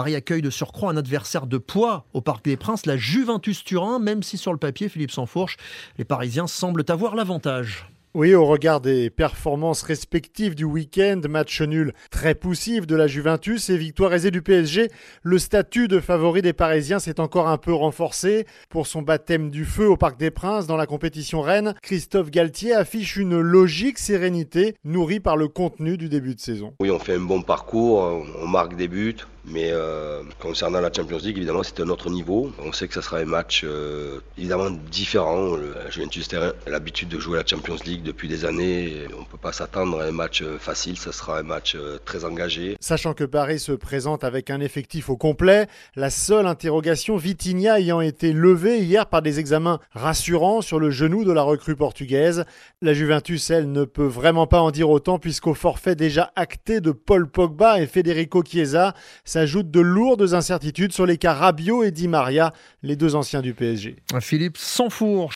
Paris accueille de surcroît un adversaire de poids au Parc des Princes, la Juventus Turin, même si sur le papier, Philippe Sansfourche, les Parisiens semblent avoir l'avantage. Oui, au regard des performances respectives du week-end, match nul très poussif de la Juventus et victoire aisée du PSG, le statut de favori des Parisiens s'est encore un peu renforcé. Pour son baptême du feu au Parc des Princes dans la compétition Rennes, Christophe Galtier affiche une logique sérénité nourrie par le contenu du début de saison. Oui, on fait un bon parcours, on marque des buts, mais euh, concernant la Champions League, évidemment, c'est un autre niveau. On sait que ça sera un match euh, évidemment différent. La Juventus a l'habitude de jouer la Champions League depuis des années. On ne peut pas s'attendre à un match euh, facile, ça sera un match très engagé. Sachant que Paris se présente avec un effectif au complet, la seule interrogation Vitinha ayant été levée hier par des examens rassurants sur le genou de la recrue portugaise. La Juventus, elle, ne peut vraiment pas en dire autant puisqu'au forfait déjà acté de Paul Pogba et Federico Chiesa, s'ajoutent de lourdes incertitudes sur les cas Rabiot et Di Maria, les deux anciens du PSG. Philippe fourche.